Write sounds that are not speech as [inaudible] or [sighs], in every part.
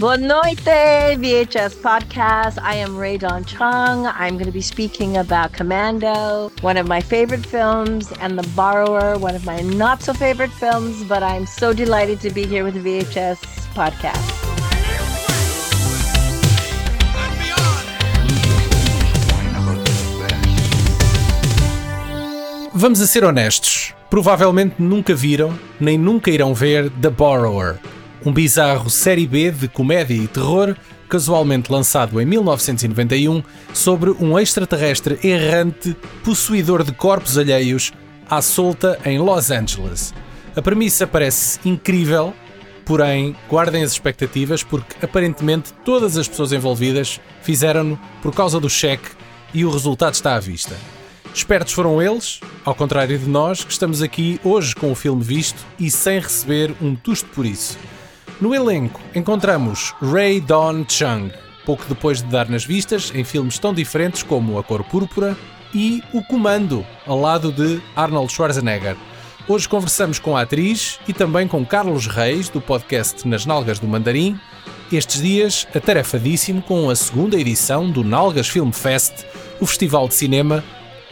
Boa noite, VHS podcast. I am Ray Don Chung. I'm going to be speaking about Commando, one of my favorite films, and The Borrower, one of my not so favorite films, but I'm so delighted to be here with the VHS podcast. Vamos a ser honestos. Provavelmente nunca viram, nem nunca irão ver The Borrower, um bizarro série B de comédia e terror, casualmente lançado em 1991, sobre um extraterrestre errante possuidor de corpos alheios à solta em Los Angeles. A premissa parece incrível, porém guardem as expectativas porque aparentemente todas as pessoas envolvidas fizeram-no por causa do cheque e o resultado está à vista. Espertos foram eles, ao contrário de nós, que estamos aqui hoje com o filme visto e sem receber um tusto por isso. No elenco encontramos Ray Don Chung, pouco depois de dar nas vistas em filmes tão diferentes como A Cor Púrpura e O Comando, ao lado de Arnold Schwarzenegger. Hoje conversamos com a atriz e também com Carlos Reis, do podcast Nas Nalgas do Mandarim, estes dias atarefadíssimo com a segunda edição do Nalgas Film Fest, o festival de cinema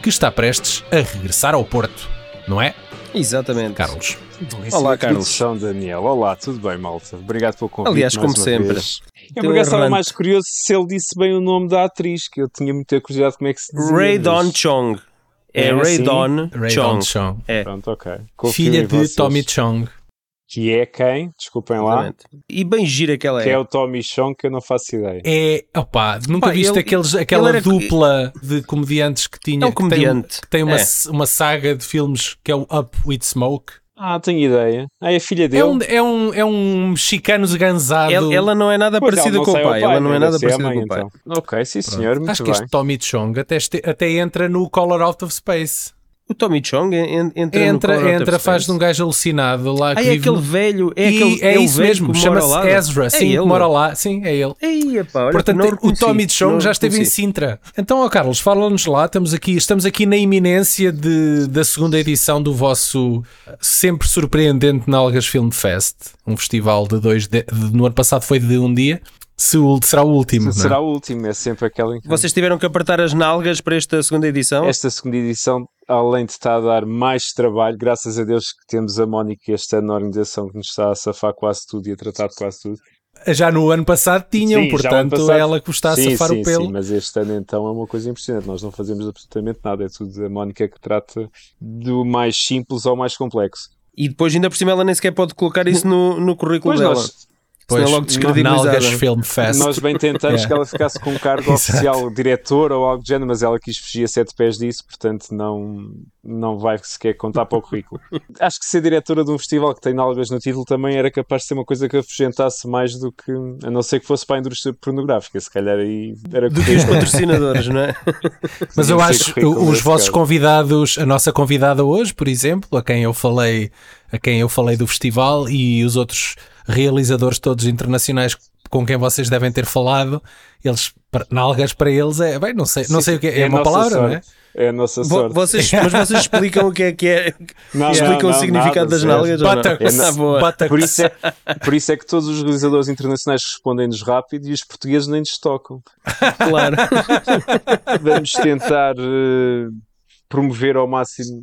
que está prestes a regressar ao Porto, não é? Exatamente. Carlos. Olá, Carlos. São Daniel. Olá, tudo bem, malta? Obrigado pelo convite. Aliás, mais como uma sempre. vez. Eu acaso estava mais curioso se ele disse bem o nome da atriz, que eu tinha muita curiosidade como é que se dizia. Ray Don Chong. É, É Ray assim? Don Ray Chong. Don Chong. É, Pronto, ok. Confio Filha de vocês. Tommy Chong. Que é quem? Desculpem lá. exatamente. E bem gira que ela Que é é. o Tommy Chong, que eu não faço ideia. É, opá, nunca Pá, viste ele- aqueles, aquela era- dupla de comediantes que tinha É um que tem- comediante. que tem, uma, É. uma saga de filmes que é o Up with Smoke. Ah, tenho ideia. Ah, é a filha dele. É um, é um, é um mexicano esganzado. Ela, ela não é nada Pois, parecida com o sei pai. Ela não é nada parecida mãe, com o pai. então. Ok, sim senhor, muito Acho que bem. este Tommy Chong até, este- até entra no Color Out of Space. O Tommy Chong en- entra, Entra, entra, faz de um gajo alucinado lá que Ah, é vive aquele no- velho. É, aquele, é o isso mesmo, que chama-se. Ezra, É sim, que ele. mora lá, sim, é ele. Ei, Portanto, o Tommy Chong já esteve em. Sintra. Então, ó Carlos, fala-nos lá, estamos aqui, estamos aqui na iminência de, da segunda edição do vosso sempre surpreendente Nalgas Film Fest, um festival de dois, de, de- no ano passado foi de um dia, se o, será o último, não é? Será o último, é sempre aquela. Vocês tiveram que apertar as nalgas para esta segunda edição? Esta segunda edição, além de estar a dar mais trabalho, graças a Deus que temos a Mónica este ano na organização que nos está a safar quase tudo e a tratar de quase tudo. Já no ano passado tinham, Sim, já o ano portanto, passado- ela que está a sim, safar sim, o pelo. Sim, mas este ano então é uma coisa impressionante. Nós não fazemos absolutamente nada. É tudo a Mónica que trata do mais simples ao mais complexo. E depois, ainda por cima, ela nem sequer pode colocar isso [laughs] no, no currículo Pois dela. nós, É logo descredibilizada. Film Fest. nós bem tentamos Yeah. que ela ficasse com um cargo [laughs] oficial, diretor ou algo do género, mas ela quis fugir a sete pés disso, portanto não, não vai sequer contar para o currículo. [laughs] Acho que ser diretora de um festival que tem nalgas no título também era capaz de ser uma coisa que afugentasse mais do que, a não ser que fosse para a indústria pornográfica, se calhar aí era Do que os patrocinadores, não é? [laughs] Mas eu acho os vossos caso. convidados, a nossa convidada hoje, por exemplo, a quem eu falei, a quem eu falei do festival e os outros realizadores todos internacionais com quem vocês devem ter falado, eles para- nalgas para eles é, bem, não sei, não sei o que é, é é uma palavra, não é? sorte. É a nossa sorte. Vocês, [laughs] mas vocês explicam o que é que é. Não, explicam não, o significado nada, das nalgas ou não? Buttocks, É, boa. buttocks. Por isso, é, por isso é que todos os realizadores internacionais respondem-nos rápido e os portugueses nem nos tocam. [laughs] Claro. Vamos tentar eh, promover ao máximo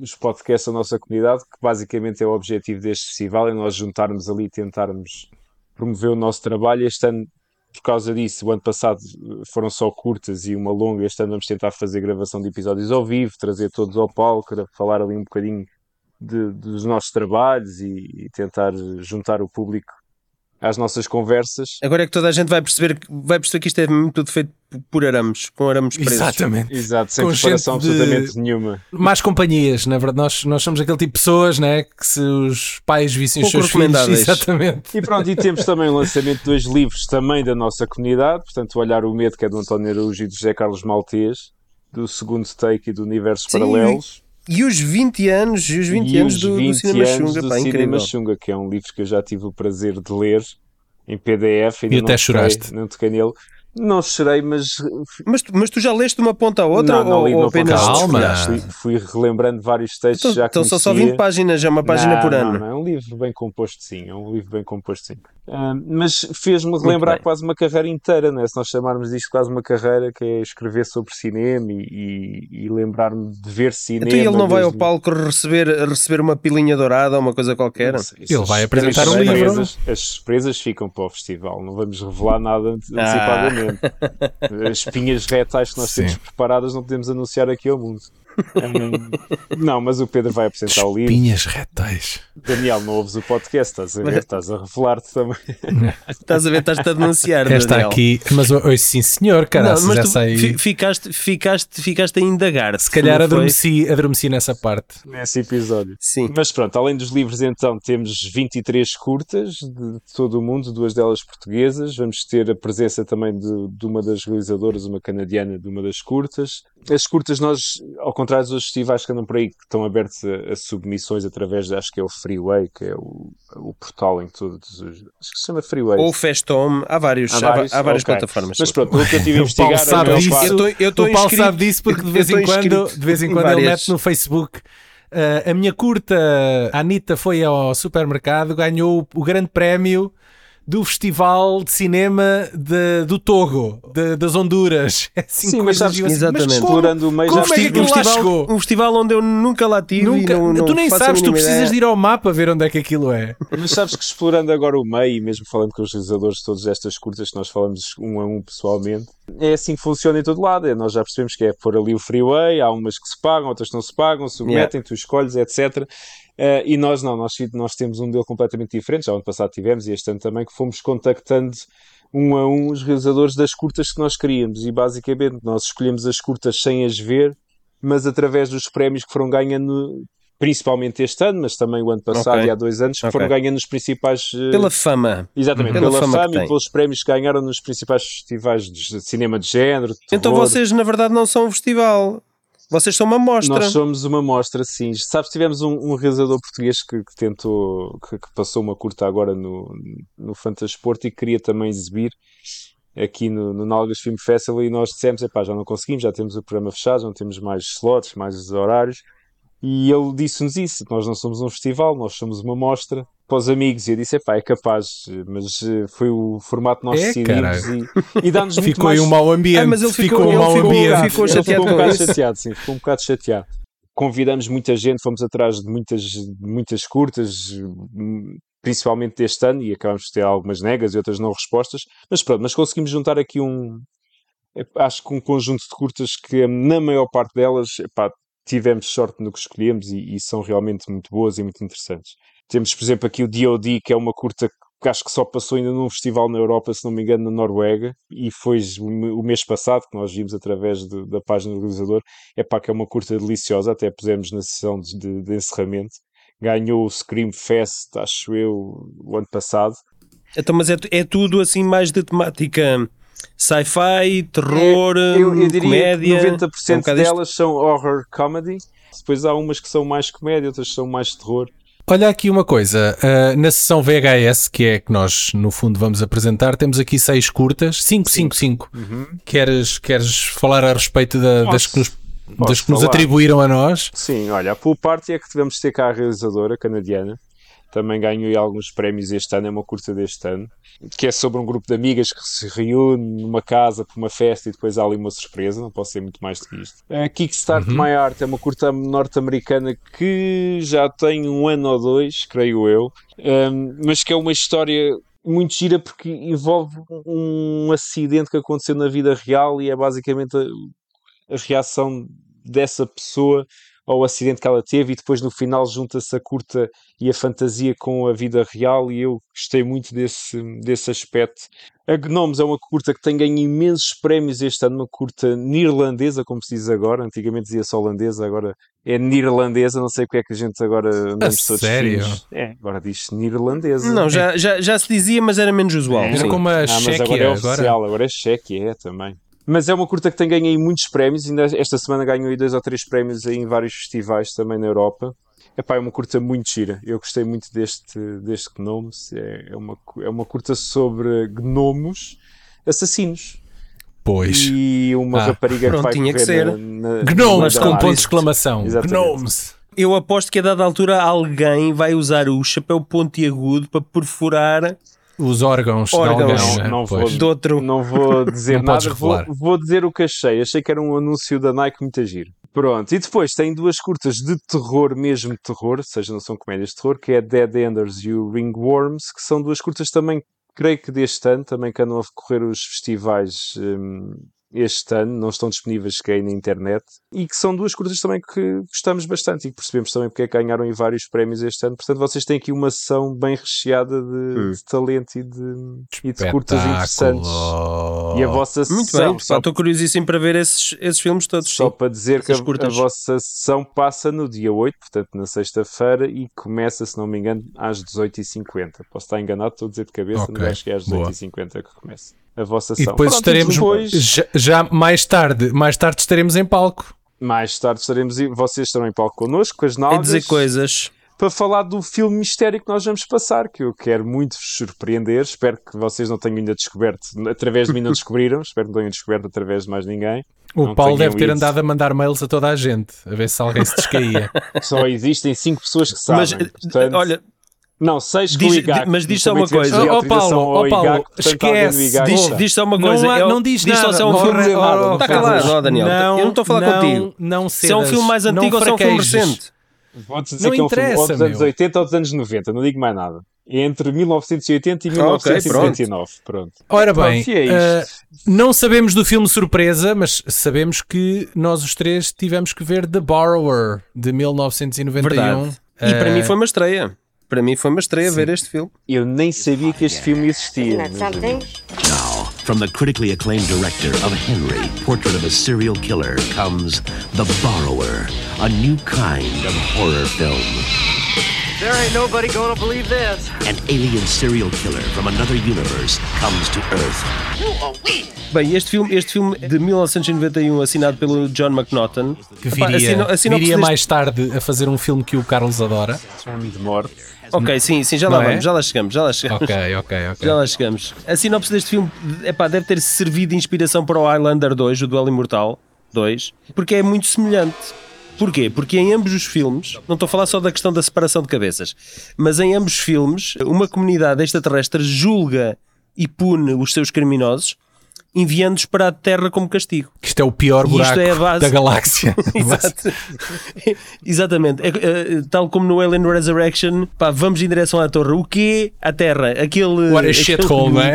os podcasts da nossa comunidade, que basicamente é o objetivo deste festival, é nós juntarmos ali e tentarmos promover o nosso trabalho. Este ano, por causa disso, o ano passado foram só curtas e uma longa, este ano vamos tentar fazer gravação de episódios ao vivo, trazer todos ao palco, falar ali um bocadinho de- dos nossos trabalhos e, e tentar juntar o público às nossas conversas. Agora é que toda a gente vai perceber, que- vai perceber que isto é mesmo tudo feito por arames, com arames presos. Exatamente. Exato, sem Com preparação de- absolutamente nenhuma. Mais companhias, na verdade, nós, nós somos aquele tipo de pessoas, né? Que se os pais vissem os Pouco seus filhos, [laughs] exatamente. E pronto, e temos também o lançamento de dois livros também da nossa comunidade, portanto, o Olhar o Medo, que é do António Araújo e do José Carlos Maltês, do segundo take e do Universos Sim, Paralelos. E os 20 anos, e os 20 e anos os do, do 20 Cinema anos Xunga, do pá, Cinema incrível. Xunga, que é um livro que eu já tive o prazer de ler em PDF. E não até toquei- choraste. Não toquei nele. Não chorei, mas Mas, tu- mas tu já leste de uma ponta à outra? não, não ou, li ou uma apenas ponta. Calma. Fui, fui relembrando vários textos Então, já então são só conhecia. 20 páginas, é uma página não, por não, ano. Não, é um livro bem composto, sim. É um livro bem composto, sim. Ah, mas fez-me relembrar quase uma carreira inteira, né? se nós chamarmos disto quase uma carreira, que é escrever sobre cinema e, e- e lembrar-me de ver cinema. Então ele não vai ao palco receber, receber uma pilinha dourada ou uma coisa qualquer? Não sei, Ele vai apresentar um livro. As surpresas ficam para o festival, não vamos revelar nada ante- Ah. Antecipadamente. As espinhas retais que nós Sim. temos preparadas não podemos anunciar aqui ao mundo. Hum, não, mas o Pedro vai apresentar o livro. Espinhas retais. Daniel, não ouves o podcast, estás a ver? Estás a revelar-te também. [laughs] Estás a ver, estás-te a denunciar. Esta Daniel. aqui, mas oi, sim senhor, cara, Não, mas já sei. ficaste, ficaste, ficaste a indagar. Se calhar adormeci, adormeci nessa parte. nesse episódio. Sim. Mas pronto, além dos livros, então, temos 23 curtas de todo o mundo, duas delas portuguesas. Vamos ter a presença também de, de uma das realizadoras, uma canadiana, de uma das curtas. As curtas, nós, ao contrário dos outros festivais que andam por aí, que estão abertos a, a submissões através, de, acho que é o Freeway, que é o, o portal em que todos os. Acho que se chama Freeway. Ou Festom, há, vários, Há vários? há várias Ok. plataformas. Mas pronto, o que eu tive a O Paulo investigar. sabe a maior disso. Eu tô- eu tô o Paulo inscrito- sabe disso porque de [laughs] vez em quando, de vez em em quando ele várias. mete no Facebook. "Ah, a minha curta, a Anitta foi ao supermercado, ganhou o grande prémio do Festival de Cinema de- do Togo, de- das Honduras. [laughs] É assim Sim, mas sabes que assim, exatamente. mas como? Explorando o meio como já é que aquilo um, lá festival, chegou? um festival onde eu nunca lá tive Nunca, não, não tu nem sabes, tu precisas ideia. de ir ao mapa ver onde é que aquilo é. [laughs] Mas sabes que explorando agora o meio, e mesmo falando com os realizadores de todas estas curtas que nós falamos um a um pessoalmente, é assim que funciona em todo lado. É, nós já percebemos que é pôr ali o freeway, há umas que se pagam, outras que não se pagam, submetem, tu escolhes, etc. Eh, e nós não, nós, nós temos um modelo completamente diferente. Já ano passado tivemos e este ano também, que fomos contactando um a um os realizadores das curtas que nós queríamos. E basicamente nós escolhemos as curtas sem as ver, mas através dos prémios que foram ganhando. Principalmente este ano, mas também o ano passado Ok. e há dois anos, que Ok. foram ganhando os principais eh, Pela fama. Exatamente, Pela pela, fama fama, tem. e pelos prémios que ganharam nos principais festivais de cinema de género. de Então vocês, na verdade, não são um festival. Vocês são uma mostra. Nós somos uma mostra, sim. Sabes, tivemos um, um realizador português que, que tentou, que, que passou uma curta agora no, no Fantasporto e que queria também exibir aqui no, no Nalgas Film Festival e nós dissemos, epá, já não conseguimos, já temos o programa fechado, não temos mais slots, mais horários. E ele disse-nos isso, nós não somos um festival, nós somos uma mostra para os amigos. E eu disse, epá, é capaz, mas eh, foi o formato que nós É, decidimos e, e dá-nos [laughs] muito Ficou mais... um mau ambiente. Ah, mas ele ficou- ficou um mau ficou- ambiente. ficou chateado ficou um bocado chateado, sim, ficou um bocado chateado. Convidamos muita gente, fomos atrás de muitas, muitas curtas, principalmente deste ano, e acabamos de ter algumas negas e outras não respostas, mas pronto, mas conseguimos juntar aqui um, acho que um conjunto de curtas que na maior parte delas, epá, tivemos sorte no que escolhemos e, e são realmente muito boas e muito interessantes. Temos, por exemplo, aqui o D.O.D., que é uma curta que acho que só passou ainda num festival na Europa, se não me engano, na Noruega, e foi o mês passado, que nós vimos através de- da página do realizador, é pá, que é uma curta deliciosa, até pusemos na sessão de, de- de encerramento. Ganhou o Scream Fest, acho eu, o ano passado. Então, mas é, é tudo assim mais de temática sci-fi, terror, É, eu, eu diria comédia. que É um 90% bocado isto. delas são horror comedy, depois há umas que são mais comédia, outras que são mais terror. Olha aqui uma coisa, ah, na sessão VHS, que é que nós no fundo vamos apresentar, temos aqui seis curtas, 5, 5, 5. Queres, queres falar a respeito da- das que nos, Posso das que nos falar. atribuíram a nós? Sim, olha, a Pool Party é que tivemos de ter cá a realizadora canadiana. Também ganhou alguns prémios este ano, é uma curta deste ano, que é sobre um grupo de amigas que se reúne numa casa para uma festa e depois há ali uma surpresa, não posso ser muito mais do que isto. A Kickstart My Art é uma curta norte-americana que já tem um ano ou dois, creio eu, um, mas que é uma história muito gira porque envolve um acidente que aconteceu na vida real e é basicamente a, a reação dessa pessoa ao acidente que ela teve e depois no final junta-se a curta e a fantasia com a vida real e eu gostei muito desse, desse aspecto. A Gnomes é uma curta que tem ganho imensos prémios este ano, uma curta neerlandesa, como se diz agora, antigamente dizia-se holandesa, agora é neerlandesa, não sei porque é que a gente agora andamos todos sério? É, agora diz neerlandesa. Não, já, já, já se dizia, mas era menos usual. Era sim. como a Ah, Chequia agora é agora. oficial, agora é cheque, é também. Mas é uma curta que tem ganho aí muitos prémios, ainda esta semana ganhou aí dois ou três prémios aí em vários festivais também na Europa. Epá, é uma curta muito gira, eu gostei muito deste, deste Gnomes, é, é, uma, é uma curta sobre gnomos assassinos. Pois. e uma Ah, rapariga pronto, que vai tinha que ser. na, na, Gnomes na com ponto de exclamação. Exatamente. Gnomes. Eu aposto que a dada altura alguém vai usar o chapéu pontiagudo para perfurar Os órgãos, Órgãos. de alguém. né? Não vou- de outro. Não vou [laughs] dizer Não nada, vou, vou dizer o que achei. Achei que era um anúncio da Nike muito giro. Pronto, e depois tem duas curtas de terror, mesmo terror, ou seja, não são comédias de terror, que é Dead Enders e o Ringworms, que são duas curtas também, creio que deste ano, também que andam a decorrer os festivais hum, este ano, não estão disponíveis que aí na internet, e que são duas curtas também que gostamos bastante e que percebemos também porque é que ganharam em vários prémios este ano. Portanto, vocês têm aqui uma sessão bem recheada de, de talento e de, e de curtas interessantes. E a vossa Muito sessão, bem, só, estou curiosíssimo para ver esses, esses filmes todos. só sim. para dizer que a, Essas a vossa sessão passa no dia 8, portanto na sexta-feira, e começa, se não me engano, às 18h50. Posso estar enganado, estou a dizer de cabeça, Ok, mas acho que é às boa. 18h50 que começa a vossa E sessão. depois Pronto, estaremos depois- já, já mais tarde, mais tarde estaremos em palco. Mais tarde estaremos, vocês estarão em palco connosco, com as nalgas, dizer coisas. para falar do filme mistério que nós vamos passar, que eu quero muito vos surpreender. Espero que vocês não tenham ainda descoberto, através de mim não descobriram, [laughs] espero que não tenham descoberto através de mais ninguém. O Não Paulo deve ter ido. andado a mandar mails a toda a gente, a ver se alguém se descaía. [laughs] Só existem 5 pessoas que sabem. Mas, portanto, olha, não, 6 com Diz- IGAC. mas diz só uma coisa. Ó, autorização Paulo, ó, Paulo, IGAC, esquece, IGAC diz, diz só uma Não coisa. há- é não diz diz só nada, se é um não filme. nada, não Está calado, Daniel. Não, eu não estou a falar não, contigo. Não Se é um filme mais não antigo ou se é um filme recente. Vou-te dizer Não que é um filme ou dos anos meu. 80 ou dos anos 90, não digo mais nada. Entre 1980 e Ah, ok, 1999. pronto. Ora bem, Pronto, é eh, não sabemos do filme surpresa, mas sabemos que nós os três tivemos que ver The Borrower de 1991. Verdade. E para Eh, mim foi uma estreia. Para mim foi uma estreia Sim. ver este filme. Eu nem sabia que este filme existia. Now, from the critically acclaimed director of Henry, Portrait of a Serial Killer, comes The Borrower, a new kind of horror film. There ain't nobody gonna believe this. An alien serial killer from another universe comes to Earth. Bem, este filme, este filme de 1991, assinado pelo John McNaughton, que Epá, viria, a sino- a sinopse viria deste- mais tarde a fazer um filme que o Carlos adora. Fome de morte. Ok, sim, sim, já Não lá é? vamos, já lá chegamos, já lá chegamos. Ok, ok, ok. Já lá chegamos. A sinopse deste filme epá, deve ter servido de inspiração para o Highlander 2, o Duelo Imortal 2, porque é muito semelhante. Porquê? Porque em ambos os filmes, não estou a falar só da questão da separação de cabeças, mas em ambos os filmes, uma comunidade extraterrestre julga e pune os seus criminosos, enviando-os para a Terra como castigo. Isto é o pior buraco é a base- da galáxia. [laughs] Exato. [laughs] Exatamente. É, é, tal como no Alien Resurrection, pá, vamos em direção à torre. O quê? À Terra. Aquele. What a shithole, não é?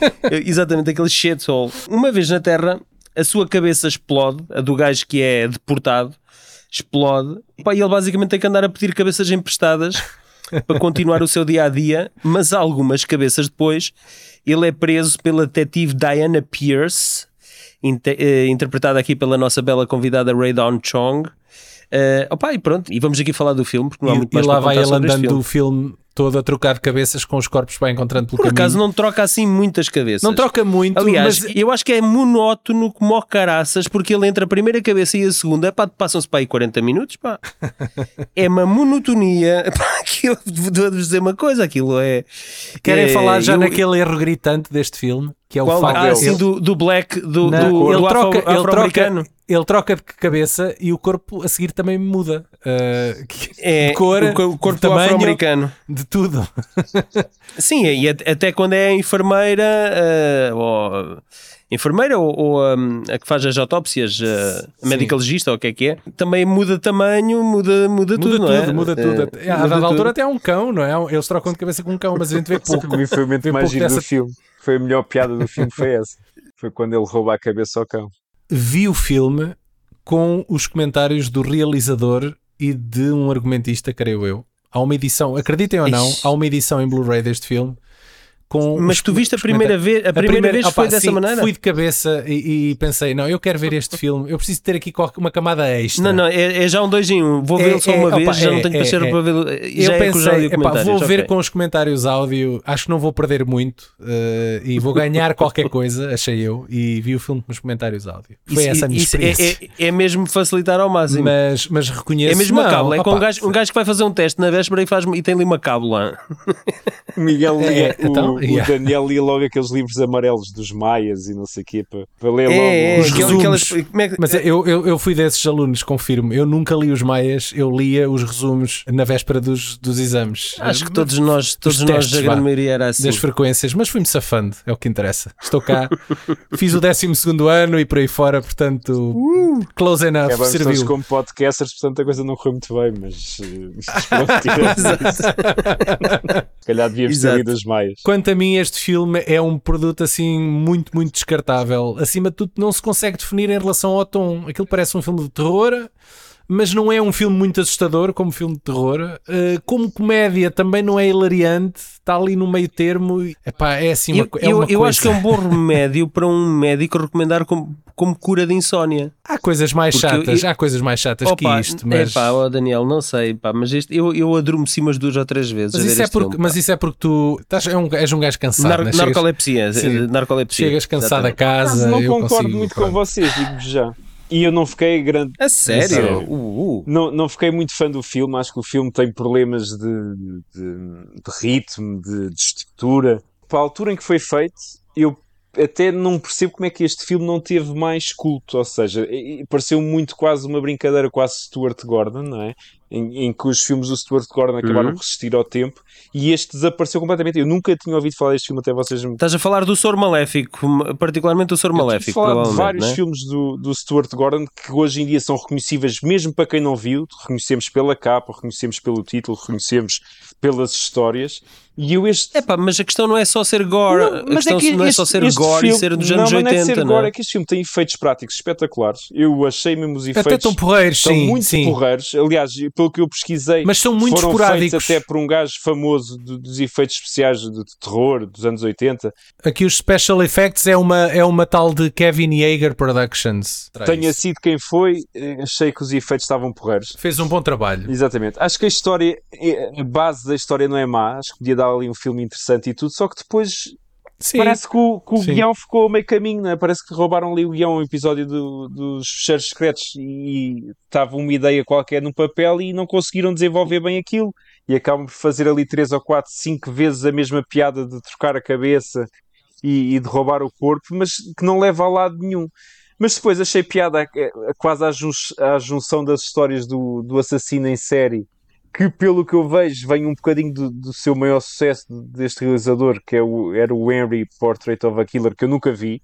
[laughs] Exatamente, aquele shithole. Uma vez na Terra, a sua cabeça explode, a do gajo que é deportado, explode. Pá, e ele basicamente tem que andar a pedir cabeças emprestadas para continuar o seu dia a dia, mas algumas cabeças depois ele é preso pela detetive Diana Pierce, inte- eh, interpretada aqui pela nossa bela convidada Ray Dawn Chong. Eh, opa, e pronto, e vamos aqui falar do filme, porque não há E, muito e mais lá para vai ele andando filme. o filme todo a trocar de cabeças com os corpos que vai encontrando pelo Por caminho. acaso não troca assim muitas cabeças. Não troca muito, Aliás, mas eu acho que é monótono como caraças, porque ele entre a primeira cabeça e a segunda, passam-se para aí 40 minutos, pá. [laughs] É uma monotonia. Pá, aquilo, [laughs] vou-vos dizer uma coisa, aquilo é... querem é- falar já eu- naquele erro gritante deste filme, que é o Qual? facto Ah, assim, do, do black, do, Não, do, ele, do troca, afro- ele, troca, ele troca de cabeça e o corpo a seguir também muda. uh, É, de cor, o, o corpo afro-americano. de tudo. Sim, e at- até quando é a enfermeira, eh, ou enfermeira ou, ou, hum, a que faz as autópsias, a médica legista ou o que é que é, também muda de tamanho, muda, muda, Muda tudo, tudo, não é? muda tudo. Eh, Até- a muda dada tudo. altura até há um cão, não é? Eles trocam de cabeça com um cão, mas a gente vê [laughs] pouco. Para mim foi o momento mais giro dessa- do filme. Foi a melhor piada do filme, foi essa. Foi quando ele rouba a cabeça ao cão. Vi o filme com os comentários do realizador e de um argumentista, creio eu. Há uma edição, acreditem ou não, Ixi. há uma edição em Blu-ray deste filme. Com Mas tu viste a primeira vez, a primeira vez opa, foi dessa sim, maneira? Fui de cabeça e, e pensei, não, eu quero ver este [laughs] filme, eu preciso ter aqui uma camada extra. Não, não, é, é já um dois em um. Vou É, vê-lo só é, uma opa, vez, já é, não tenho é, paciência é. para ver. Já eu é pensei, epá, vou ver ok. com os comentários áudio, acho que não vou perder muito eh, e vou ganhar [laughs] qualquer coisa, achei eu, e vi o filme com os comentários áudio. Foi Isso- essa a minha experiência. é, é, é mesmo facilitar ao máximo. Mas, mas reconheço É mesmo não, a cábula, é com um gajo, um gajo que vai fazer um teste na véspera e, faz, e tem ali uma cábula. [laughs] O Miguel lia, É, então, o, yeah. o Daniel lia logo aqueles livros amarelos dos Maias e não sei o quê para, para ler logo. É, é, os resumos. aquelas- como é que- Mas eu, eu, eu fui desses alunos, confirmo. Eu nunca li os Maias, eu lia os resumos na véspera dos, dos exames. Acho que todos nós, todos nós, testes, a grande maioria era assim. das frequências, mas fui-me safando, é o que interessa. Estou cá, fiz o 12 ano e por aí fora, portanto, close enough, É, vamos todos serviu. como podcasters, portanto a coisa não correu muito bem, mas [laughs] pronto, [laughs] se calhar ter Exato. maias. Quanto a mim, este filme é um produto assim muito, muito descartável. Acima de tudo, não se consegue definir em relação ao tom. Aquilo parece um filme de terror, mas não é um filme muito assustador como filme de terror. Uh, como comédia também não é hilariante, está ali no meio termo. Epá, é assim uma, Eu, é eu, uma eu coisa. acho que é um bom [laughs] remédio para um médico recomendar como, como cura de insónia. Há coisas mais Porque eu- chatas, eu- há coisas mais chatas Opa, que isto, mas. Epá, ó Daniel, não sei, pá, mas este, eu, eu adormeci umas duas ou três vezes. Mas a ver isso, é porque, filme, mas isso é porque tu estás, é um, és um gajo cansado, Nar- né? chegas, narcolepsia, Sim. eh, narcolepsia. chegas cansado a exatamente. casa. Mas não eu concordo consigo, muito com vocês, digo já. E eu não fiquei grande. A sério? Uh, uh. Não, não fiquei muito fã do filme, acho que o filme tem problemas de, de- de ritmo, de, de estrutura. Para a altura em que foi feito, eu até não percebo como é que este filme não teve mais culto, ou seja, pareceu muito quase uma brincadeira, quase Stuart Gordon, não é? Em, em que os filmes do Stuart Gordon acabaram Uhum. por resistir ao tempo e este desapareceu completamente. Eu nunca tinha ouvido falar deste filme até vocês me Estás a falar do Sor Maléfico, particularmente do Sor Eu tive Maléfico, falar de vários não é? filmes do, do Stuart Gordon que hoje em dia são reconhecíveis mesmo para quem não viu. Reconhecemos pela capa, reconhecemos pelo título, reconhecemos pelas histórias. E eu este. É pá, mas a questão não é só ser gore, Não, a questão não é este- só ser gore filme- e ser dos não, anos mas não é 80, ser não gore, é? é que este filme tem efeitos práticos espetaculares. Eu achei mesmo os efeitos. Até tão porreiros, São sim. muito sim. porreiros. Aliás, pelo que eu pesquisei, Mas são muito foram esporádicos. feitos até por um gajo famoso do- dos efeitos especiais de, de terror dos anos 80. Aqui os special effects é uma, é uma tal de Kevin Yeager Productions. Tenha sido quem foi, eh, achei que os efeitos estavam porreiros. Fez um bom trabalho. Exatamente. Acho que a história, a base da história não é má. Acho que podia dar ali um filme interessante e tudo. Só que depois Sim. parece que o, que o guião ficou meio caminho, não é? Parece que roubaram ali o guião, um episódio do- dos fecheiros secretos e estava uma ideia qualquer no papel e não conseguiram desenvolver bem aquilo. E acabam por fazer ali três ou quatro, cinco vezes a mesma piada de trocar a cabeça e, e de roubar o corpo, mas que não leva a lado nenhum. Mas depois achei piada a- quase à, jun- à junção das histórias do, do assassino em série, que pelo que eu vejo vem um bocadinho do, do seu maior sucesso deste realizador, que é o, era o Henry Portrait of a Killer, que eu nunca vi,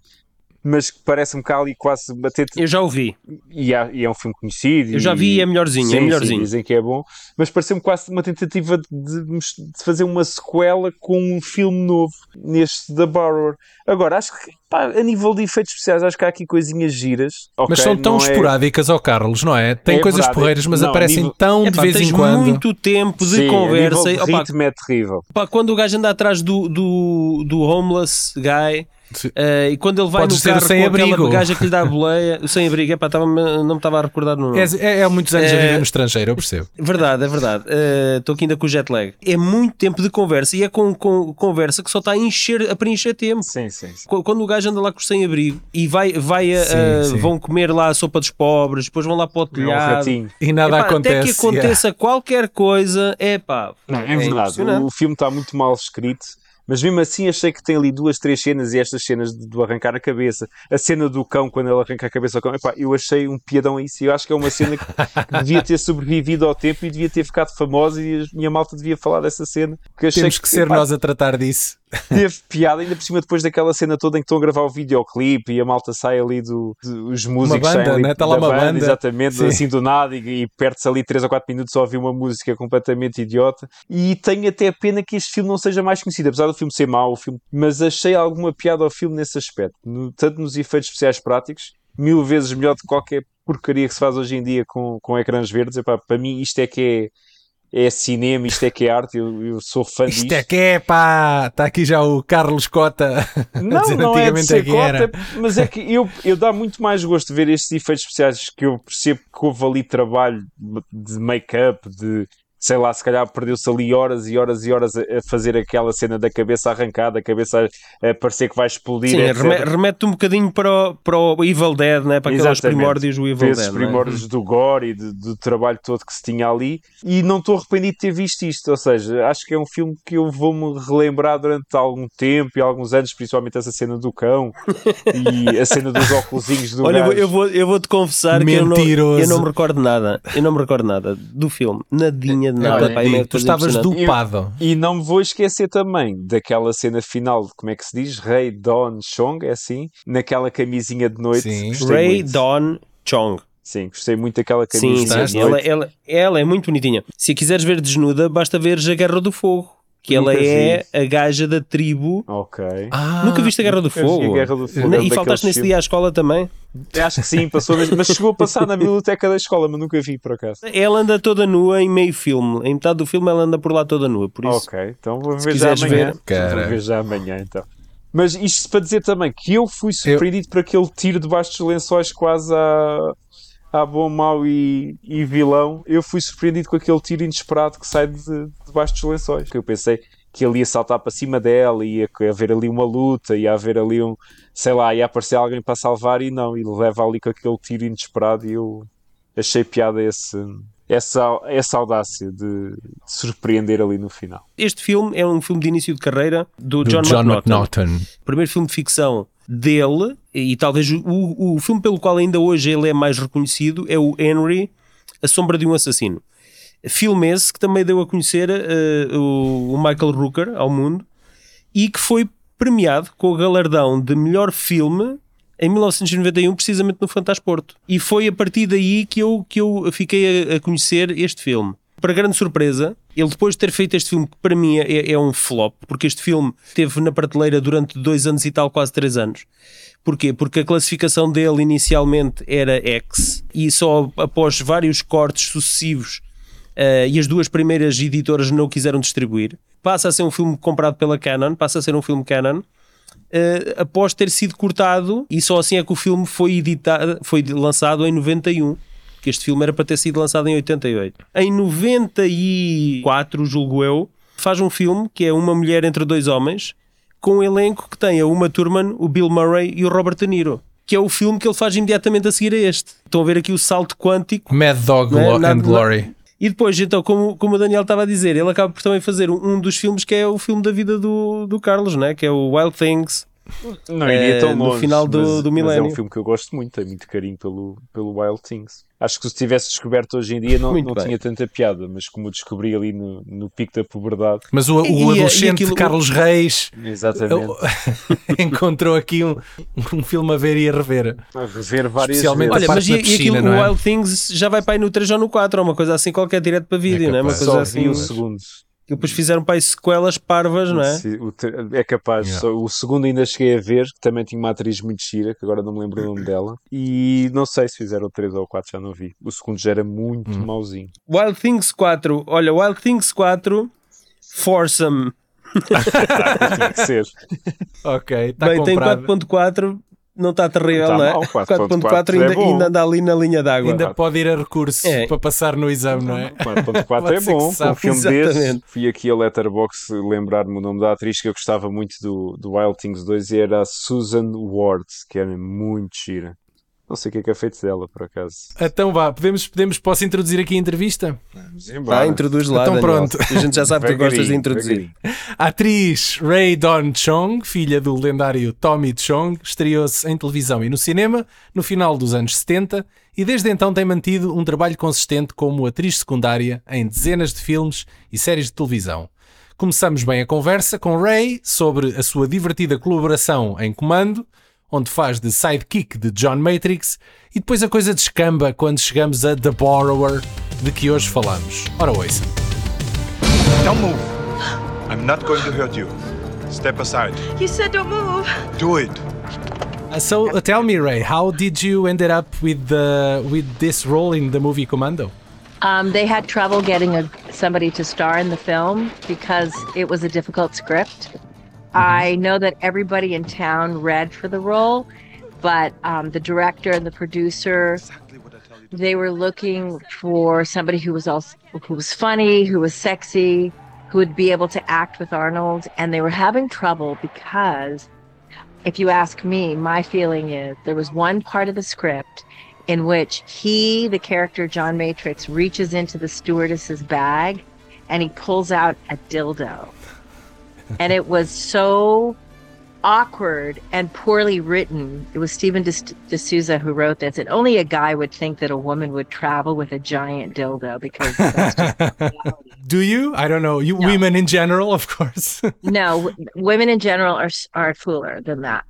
mas que parece-me cá ali quase bater. Eu já ouvi, E, há- e é um filme conhecido. eu já vi e é melhorzinho, Sim, é sim, melhorzinho. dizem que é bom, mas pareceu-me quase uma tentativa de, de fazer uma sequela com um filme novo neste The Borrower. Agora, acho que pá, a nível de efeitos especiais, acho que há aqui coisinhas giras. Mas Ok, são tão é- esporádicas ao Carlos, não é? Tem É coisas verdade. porreiras, mas Não, aparecem nível- tão Epá, de vez tens em quando. muito tempo de Sim, conversa. Opa, ritmo é terrível. pá, quando o gajo anda atrás do, do, do homeless guy Eh, e quando ele vai Podes no carro com sem-abrigo. aquela gaja que lhe dá a boleia, [laughs] o sem-abrigo, epá, tava, não me estava a recordar no nome. É, é, é há muitos anos a É- viver no estrangeiro, eu percebo. Verdade, é verdade. Eh, Estou aqui ainda com o jet lag. É muito tempo de conversa e é com, com conversa que só está a encher, a preencher tempo. Sim, sim, sim. Qu- Quando o gajo anda lá com o sem-abrigo e vai, vai a- Sim, a- sim. vão comer lá a sopa dos pobres, depois vão lá para o É um telhado. E nada Epá, acontece. Até que aconteça qualquer coisa, é pá. Não, é verdade. O filme está muito mal escrito. Mas mesmo assim achei que tem ali duas, três cenas e estas cenas do arrancar a cabeça, a cena do cão quando ele arranca a cabeça ao cão, epá, eu achei um piadão a isso eu acho que é uma cena que, que [laughs] devia ter sobrevivido ao tempo e devia ter ficado famosa e a minha malta devia falar dessa cena. Temos que ser epá, nós a tratar disso. Teve piada, ainda por cima depois daquela cena toda em que estão a gravar o videoclipe e a malta sai ali do, do- os músicos banda, saem ali né? Tá lá uma banda. exatamente, Sim. assim do nada e, e perde-se ali 3 ou 4 minutos a ouvir uma música completamente idiota e tenho até pena que este filme não seja mais conhecido, apesar do filme ser mau o filme, mas achei alguma piada ao filme nesse aspecto, no- tanto nos efeitos especiais práticos mil vezes melhor do que qualquer porcaria que se faz hoje em dia com, com ecrãs verdes, Epá, para mim isto é que é é cinema, isto é que é arte, eu, eu sou fã Isto disto. é que é pá! Está aqui já o Carlos Cota. [laughs] Não, não é de ser é era. cota, mas é que eu, eu dá muito mais gosto de ver estes efeitos especiais que eu percebo que houve ali trabalho de make-up, de sei lá, se calhar perdeu-se ali horas e horas e horas a, fazer aquela cena da cabeça arrancada, a cabeça a, parecer que vai explodir. Sim, etc. remete um bocadinho para o, para o Evil Dead, né? para aqueles primórdios do Evil Dead. não é? primórdios do gore e de- do trabalho todo que se tinha ali e não estou arrependido de ter visto isto, ou seja, acho que é um filme que eu vou-me relembrar durante algum tempo e alguns anos, principalmente essa cena do cão [laughs] e a cena dos óculosinhos do Olha, eu vou- gajo. eu vou, eu vou te confessar que eu não, Mentiroso. eu não me recordo nada. Eu não me recordo nada do filme. Nadinha pá, é tu estavas dopado. E não me vou esquecer também daquela cena final, como é que se diz? Rei Don Chong, é assim? Naquela camisinha de noite. Sim. Gostei Ray muito. Dawn Chong. Sim, gostei muito daquela Sim, camisinha sim. de Ela, noite. ela, ela é muito bonitinha. Se a quiseres ver desnuda, basta ver a Guerra do Fogo. Que ela é a gaja da tribo. Ok. Ah, Nunca viste a Guerra do Fogo? Guerra do Fogo, e faltaste nesse filmes. dia à escola também? Acho que sim, passou mesmo, mas chegou a passar na biblioteca da escola, mas nunca vi por acaso. Ela anda toda nua em meio filme. Em metade do filme ela anda por lá toda nua. Por isso, Ok, então vou ver já amanhã. ver. Vou ver já amanhã então. Mas isto para dizer também que eu fui surpreendido por aquele tiro debaixo dos lençóis quase a, a bom, mau e, e vilão. Eu fui surpreendido com aquele tiro inesperado que sai de, debaixo dos lençóis. Que eu pensei que ele ia saltar para cima dela, ia haver ali uma luta, ia haver ali um, sei lá, ia aparecer alguém para salvar e não, ele leva ali com aquele tiro inesperado e eu achei piada esse, essa, essa audácia de, de surpreender ali no final. este filme é um filme de início de carreira do, do John, John, McNaughton. McNaughton. primeiro filme de ficção dele, e talvez o, o filme pelo qual ainda hoje ele é mais reconhecido, é o Henry, A Sombra de um Assassino. Filme esse que também deu a conhecer eh, o, o Michael Rooker ao mundo e que foi premiado com o galardão de melhor filme em 1991, precisamente no Fantasporto. E foi a partir daí que eu, que eu fiquei a, a conhecer este filme. Para grande surpresa, ele depois de ter feito este filme, que para mim é, é um flop, porque este filme esteve na prateleira durante dois anos e tal, quase três anos. Porquê? Porque a classificação dele inicialmente era X e só após vários cortes sucessivos eh, e as duas primeiras editoras não o quiseram distribuir, passa a ser um filme comprado pela Canon, passa a ser um filme Canon, eh, após ter sido cortado e só assim é que o filme foi editado, foi lançado em 91 que este filme era para ter sido lançado em 88 em 94 julgo eu faz um filme que é uma mulher entre dois homens com um elenco que tem a Uma Thurman, o Bill Murray e o Robert De Niro que é o filme que ele faz imediatamente a seguir a este estão a ver aqui o salto quântico Mad Dog é? And Glory. e depois, então, como, como o Daniel estava a dizer, ele acaba por também fazer um, um dos filmes que é o filme da vida do, do Carlos, né? que é o Wild Things. Não iria tão no longe. final do- mas, do mas é milénio. um filme que eu gosto muito, tenho muito carinho pelo, pelo Wild Things. Acho que se tivesse descoberto hoje em dia não, [laughs] Muito não bem. tinha tanta piada, mas como descobri ali no, no pico da puberdade, Mas o, o E- e- e adolescente aquilo- Carlos Reis exatamente, [laughs] encontrou aqui um, um filme a ver e a rever. a rever várias Especialmente vezes. Olha, mas e, da e piscina, aquilo, não é? o Wild Things já vai para aí no 3 ou no 4, ou uma coisa assim qualquer direto para vídeo, É não é? Uma coisa Só assim. vi o que. Depois fizeram para aí sequelas parvas, não é? Ter- É capaz. Yeah. Só- O segundo ainda cheguei a ver, que também tinha uma atriz muito gira, que agora não me lembro o nome dela. E não sei se fizeram o 3 ou o 4, já não vi. O segundo já era muito Hum. mauzinho. Wild Things 4, olha, Wild Things 4, Foursome. [laughs] Tinha que ser. Ok, está Bem, tem comprado. 4.4, não está terrível, Tá não é? mal, 4.4 ainda, é ainda anda ali na linha d'água. Ainda pode ir a recurso É. para passar no exame, não é? 4.4 [laughs] é bom. Um filme Exatamente. desse. Fui aqui a Letterboxd lembrar-me o nome da atriz que eu gostava muito do, do Wild Things 2 e era a Susan Ward, que era muito gira. Não sei o que é que é feito dela, por acaso. Então vá, podemos, podemos, posso introduzir aqui a entrevista? Vamos Vá, embora. introduz lá, Então Daniel. pronto. A gente já sabe que tu gostas de introduzir. A atriz Ray Dawn Chong, filha do lendário Tommy Chong, estreou-se em televisão e no cinema no final dos anos 70 e desde então tem mantido um trabalho consistente como atriz secundária em dezenas de filmes e séries de televisão. Começamos bem a conversa com Ray sobre a sua divertida colaboração em Comando, onde faz de sidekick de John Matrix, e depois a coisa descamba quando chegamos a The Borrower, de que hoje falamos. Ora, ouça. Don't move. I'm not going to hurt you. Step aside. You said don't move. Do it. Uh, so uh, tell me, Ray, how did you ended up with the with this role in the movie Commando? Um, they had trouble getting a, somebody to star in the film because it was a difficult script. I know that everybody in town read for the role, but um, the director and the producer they were looking for somebody who was also who was funny, who was sexy, who would be able to act with Arnold, and they were having trouble because if you ask me, my feeling is there was one part of the script in which he, the character John Matrix, reaches into the stewardess's bag and he pulls out a dildo. And it was so awkward and poorly written. It was Stephen D'Souza who wrote this. And only a guy would think that a woman would travel with a giant dildo because Do you? I don't know. You no. women in general, of course. [laughs] no, w- women in general are are fuller than that.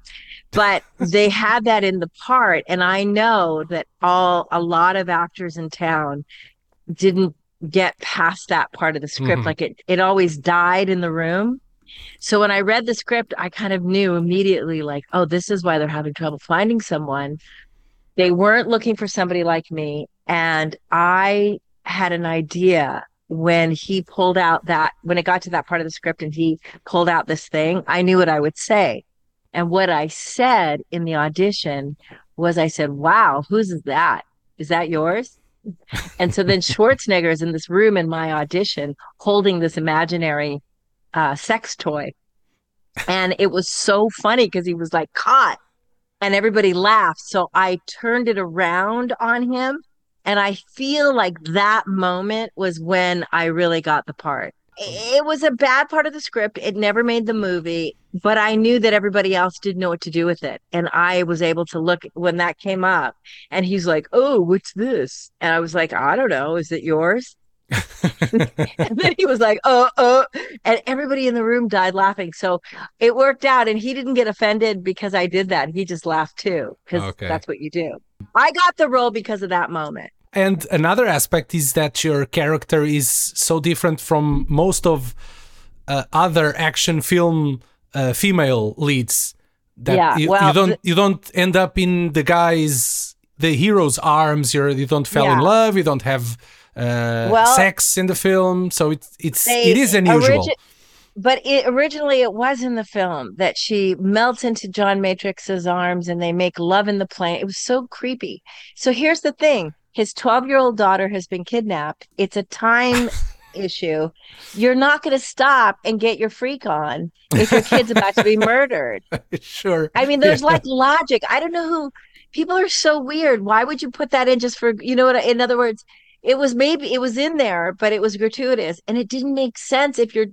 But they had that in the part, and I know that all a lot of actors in town didn't get past that part of the script. Mm-hmm. Like it, it always died in the room so when I read the script, I kind of knew immediately, like, oh, this is why they're having trouble finding someone. They weren't looking for somebody like me. And I had an idea when he pulled out that, when it got to that part of the script and he pulled out this thing, I knew what I would say. And what I said in the audition was, I said, wow, whose is that? Is that yours? and so then [laughs] Schwarzenegger is in this room in my audition holding this imaginary uh, sex toy. And it was so funny because he was like caught and everybody laughed. So I turned it around on him. And I feel like that moment was when I really got the part. It was a bad part of the script. It never made the movie, but I knew that everybody else didn't know what to do with it. And I was able to look when that came up and he's like, Oh, what's this? And I was like, I don't know. Is it yours? [laughs] and then he was like, "Oh, oh," and everybody in the room died laughing. So it worked out, and he didn't get offended because I did that. He just laughed too because okay. that's what you do. I got the role because of that moment. And another aspect is that your character is so different from most of uh, other action film uh, female leads that yeah, you, well, you don't you don't end up in the guy's the hero's arms. You're you don't fall yeah. in love. You don't have uh, well, sex in the film. So it's it's it is unusual. But it, originally it was in the film that she melts into John Matrix's arms and they make love in the plane. It was so creepy. So here's the thing: his 12 year old daughter has been kidnapped. It's a time [laughs] issue. You're not going to stop and get your freak on if your kid's about to be [laughs] murdered. Sure. I mean, there's yeah. like logic. I don't know who people are so weird. Why would you put that in just for you know what? In other words, it was maybe it was in there but it was gratuitous. And it didn't make sense if your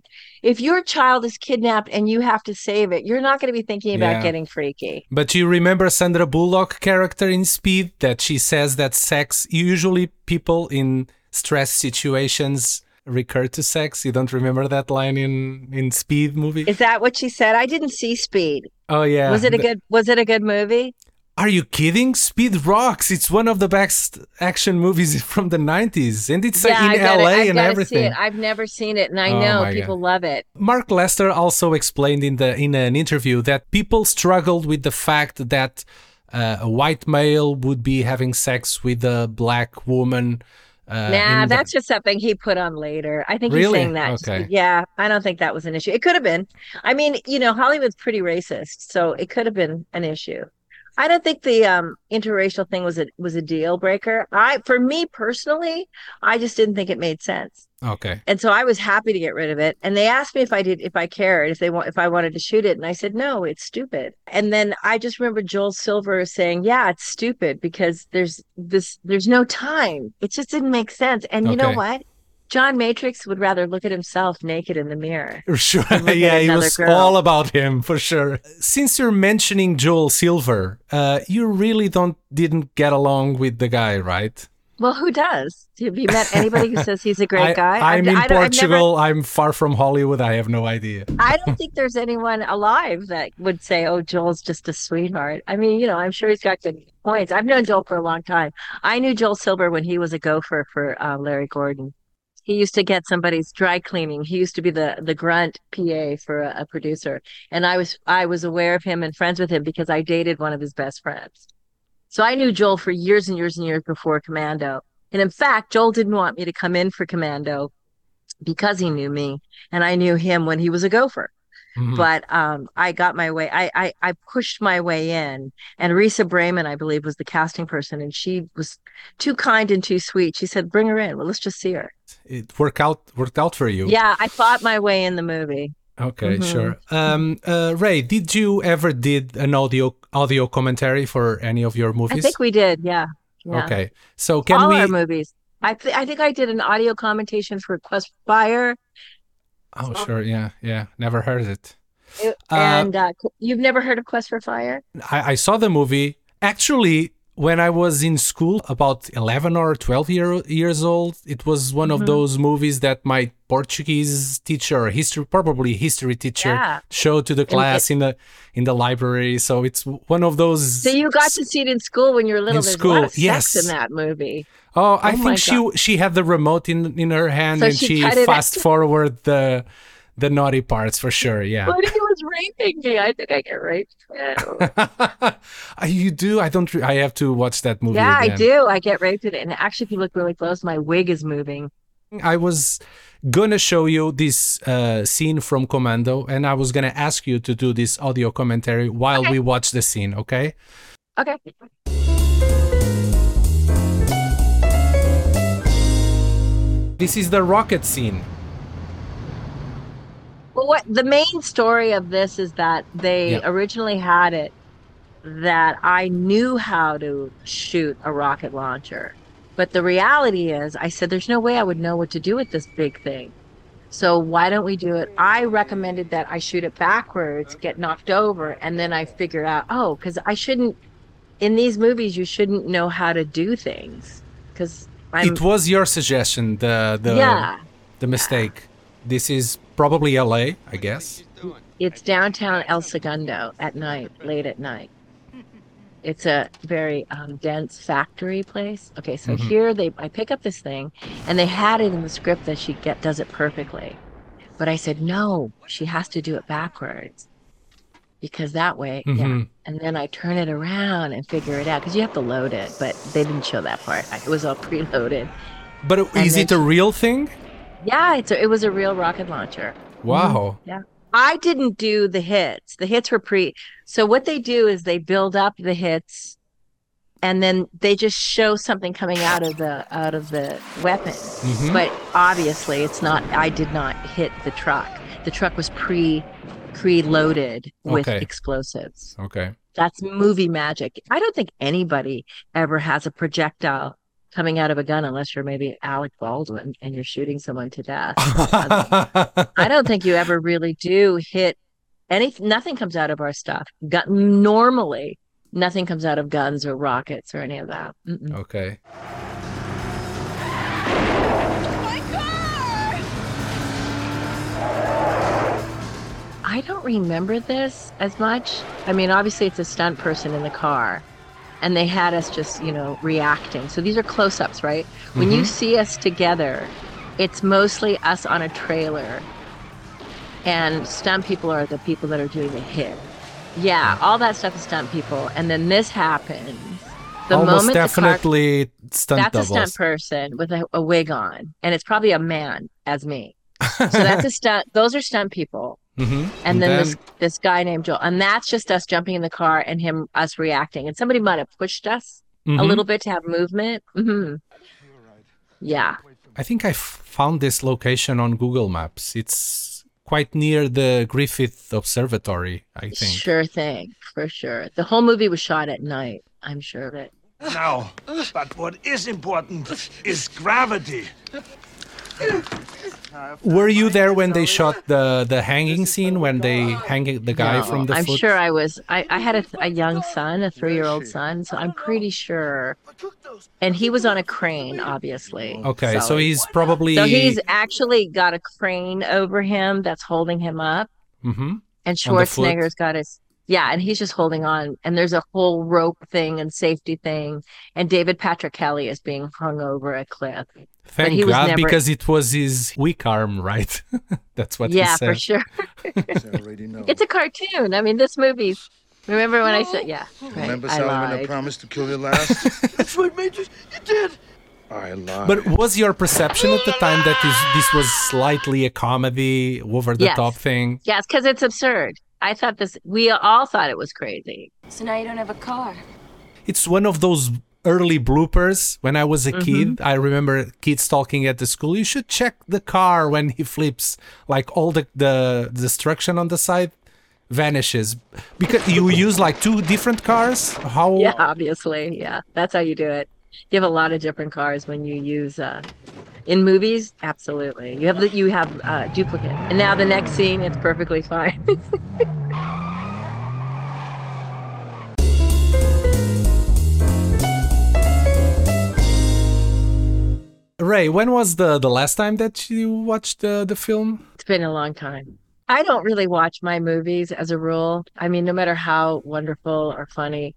if your child is kidnapped and you have to save it you're not going to be thinking about yeah. getting freaky. But you remember sandra bullock character in speed that she says that sex usually people in stress situations recur to sex? You don't remember that line in in speed movie? Is that what she said? I didn't see speed. Oh yeah. Was it a good was it a good movie are you kidding? Speed rocks. It's one of the best action movies [laughs] from the 90s. And it's yeah, in LA and everything. I've never seen it and I oh know people God. love it. Mark Lester also explained in the in an interview that people struggled with the fact that uh, a white male would be having sex with a black woman. Uh, nah, that's the... just something he put on later. I think really? he's saying that. Okay. Yeah, I don't think that was an issue. It could have been. I mean, you know, Hollywood's pretty racist, so it could have been an issue. I don't think the um, interracial thing was a was a deal breaker. I, for me personally, I just didn't think it made sense. Okay. And so I was happy to get rid of it. And they asked me if I did, if I cared, if they want, if I wanted to shoot it, and I said no, it's stupid. And then I just remember Joel Silver saying, "Yeah, it's stupid because there's this, there's no time. It just didn't make sense." And you know what? John Matrix would rather look at himself naked in the mirror. [laughs] Sure. yeah, he was girl. all about him for sure. Since you're mentioning Joel Silver, uh, you really don't didn't get along with the guy, right? Well, who does? Have you met anybody who says he's a [laughs] great guy? I, am in Portugal. Never, I'm far from Hollywood. I have no idea. I don't think there's anyone alive that would say, "Oh, Joel's just a sweetheart." I mean, you know, I'm sure he's got good points. I've known Joel for a long time. I knew Joel Silver when he was a gopher for uh, Larry Gordon he used to get somebody's dry cleaning. He used to be the the grunt PA for a, a, producer, and I was I was aware of him and friends with him because I dated one of his best friends. So I knew Joel for years and years and years before Commando. And in fact, Joel didn't want me to come in for Commando because he knew me, and I knew him when he was a gopher. Mhm. but um, I got my way. I, I I pushed my way in, and Risa Brayman, I believe, was the casting person, and she was too kind and too sweet. She said, "Bring her in. Well, let's just see her." It worked out worked out for you. Yeah, I fought my way in the movie. Okay, Mhm. sure. Um, uh, Ray, did you ever did an audio audio commentary for any of your movies? I think we did. Yeah. yeah. Okay, so can All we? our movies. I th- I think I did an audio commentation for Quest Fire, oh, sure. Yeah, yeah. Never heard it. It- Uh, and uh, you've never heard of Quest for Fire? I, I saw the movie. Actually, when I was in school, about 11 or 12 year, years old, it was one Mm-hmm. of those movies that my Portuguese teacher, history, probably history teacher, Yeah. showed to the class in the in the library. So it's one of those. So you got to see it in school when you were little. In There's school, a lot of sex yes. in that movie. Oh, I Oh think she she had the remote in in her hand So and she she fast forward the the naughty parts for sure. Yeah. But he was raping me. I think I get raped. [laughs] you do? I don't. I have to watch that movie. yeah, I do. I get raped in it. And actually, if you look really close, my wig is moving. I was gonna show you this uh, scene from Commando, and I was gonna ask you to do this audio commentary while Okay. we watch the scene. Okay? Okay. This is the rocket scene. What the main story of this is that they Yeah. originally had it that I knew how to shoot a rocket launcher. But the reality is, I said, there's no way I would know what to do with this big thing. So why don't we do it? I recommended that I shoot it backwards, get knocked over, and then I figured out, oh, because I shouldn't, in these movies, you shouldn't know how to do things. Because it was your suggestion. The the yeah. the mistake. This is probably L.A. I guess. It's downtown El Segundo at night, late at night. It's a very um, dense factory place. Okay, so Mhm. here they, I pick up this thing, and they had it in the script that she get does it perfectly, but I said no, she has to do it backwards, because that way, yeah. Mhm. And then I turn it around and figure it out because you have to load it, but they didn't show that part. It was all [laughs] preloaded. But And is it a real thing? Yeah, it's a, it was a real rocket launcher. Wow. Yeah. I didn't do the hits. The hits were pre. So what they do is they build up the hits and then they just show something coming out of the out of the weapon. Mhm. But obviously it's not I did not hit the truck. The truck was pre pre-loaded with Okay. explosives. Okay. That's movie magic. I don't think anybody ever has a projectile coming out of a gun unless you're maybe Alec Baldwin and you're shooting someone to death. I don't think you ever really do hit any. Nothing comes out of our stuff. Gun, normally, nothing comes out of guns or rockets or any of that. Mm-mm. okay. I don't remember this as much. I mean, obviously, it's a stunt person in the car, and they had us just, you know, reacting. So these are close-ups, right? When you mm-hmm. see us together, it's mostly us on a trailer, and stunt people are the people that are doing the hit. Yeah, all that stuff is stunt people, and then this happens. The Almost moment the car definitely stunt that's a stunt person with a, a wig on, and it's probably a man as me. [laughs] So that's a stunt. Those are stunt people, Mhm. and, then, this this guy named Joel, and that's just us jumping in the car and him us reacting. And somebody might have pushed us a Mhm. little bit to have movement. hmm Yeah, I think I found this location on Google Maps. It's quite near the Griffith Observatory, I think. sure thing for sure. The whole movie was shot at night. I'm sure of it. Now, but what is important is gravity. Were you there when they shot the the hanging scene when they hang the guy No, from the I'm foot? sure I was. I, I had a, a young son, a three year old son, so I'm pretty sure. And he was on a crane, obviously. Okay, so he's probably So he's actually got a crane over him that's holding him up, Mm-hmm. and Schwarzenegger's got his yeah, and he's just holding on. And there's a whole rope thing and safety thing, and David Patrick Kelly is being hung over a cliff. Thank he God never- because it was his weak arm, right? [laughs] That's what he said. yeah, for sure. [laughs] It's a cartoon. I mean, this movie. Remember when I said yeah? Right, Remember I Solomon, I lied. promised to kill you last? [laughs] That's what, Major. You did. I lied. But was your perception at the time that this, this was slightly a comedy, over the Yes. top thing? Yes, because it's absurd. I thought this. We all thought it was crazy. So now you don't have a car. It's one of those early bloopers when I was a Mm-hmm. kid. I remember kids talking at the school. You should check the car when he flips, like all the the destruction on the side vanishes because you [laughs] use like two different cars. How? Yeah, obviously. Yeah, that's how you do it. You have a lot of different cars when you use. Uh, in movies, absolutely. You have the, you have uh, duplicate, and now the next scene, it's perfectly fine. [laughs] Ray, when was the the last time that you watched the the film? It's been a long time. I don't really watch my movies as a rule. I mean, no matter how wonderful or funny,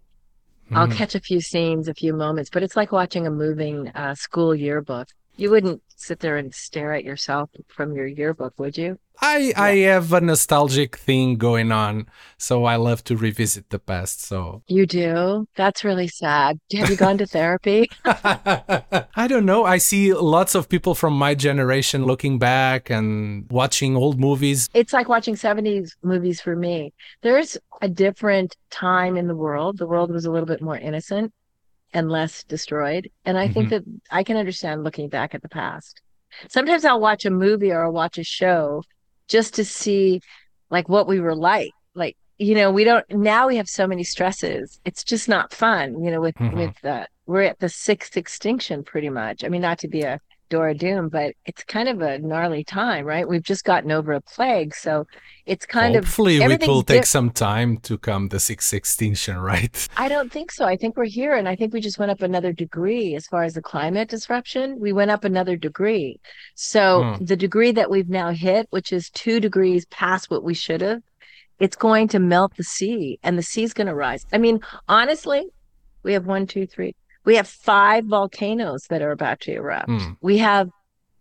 I'll Mhm. catch a few scenes, a few moments, but it's like watching a moving uh, school yearbook. You wouldn't sit there and stare at yourself from your yearbook, would you? I I have a nostalgic thing going on, so I love to revisit the past. So You do? That's really sad. Have you gone to therapy? [laughs] [laughs] I don't know. I see lots of people from my generation looking back and watching old movies. It's like watching 70s movies for me. There's a different time in the world. The world was a little bit more innocent and less destroyed. And I think that I can understand looking back at the past. Sometimes I'll watch a movie or I'll watch a show just to see like what we were like. Like, you know, we don't now we have so many stresses. It's just not fun, you know, with Mhm. with the we're at the sixth extinction pretty much. I mean, not to be a Dora Doom, but it's kind of a gnarly time, right? We've just gotten over a plague, so it's kind Hopefully, of it everything's will take di- some time to come the sixth extinction, right? [laughs] I don't think so. I think we're here, and I think we just went up another degree as far as the climate disruption. We went up another degree. So Hmm. the degree that we've now hit, which is two degrees past what we should have, it's going to melt the sea, and the sea's going to rise. I mean, honestly, we have one, two, three. We have five volcanoes that are about to erupt. Hmm. We have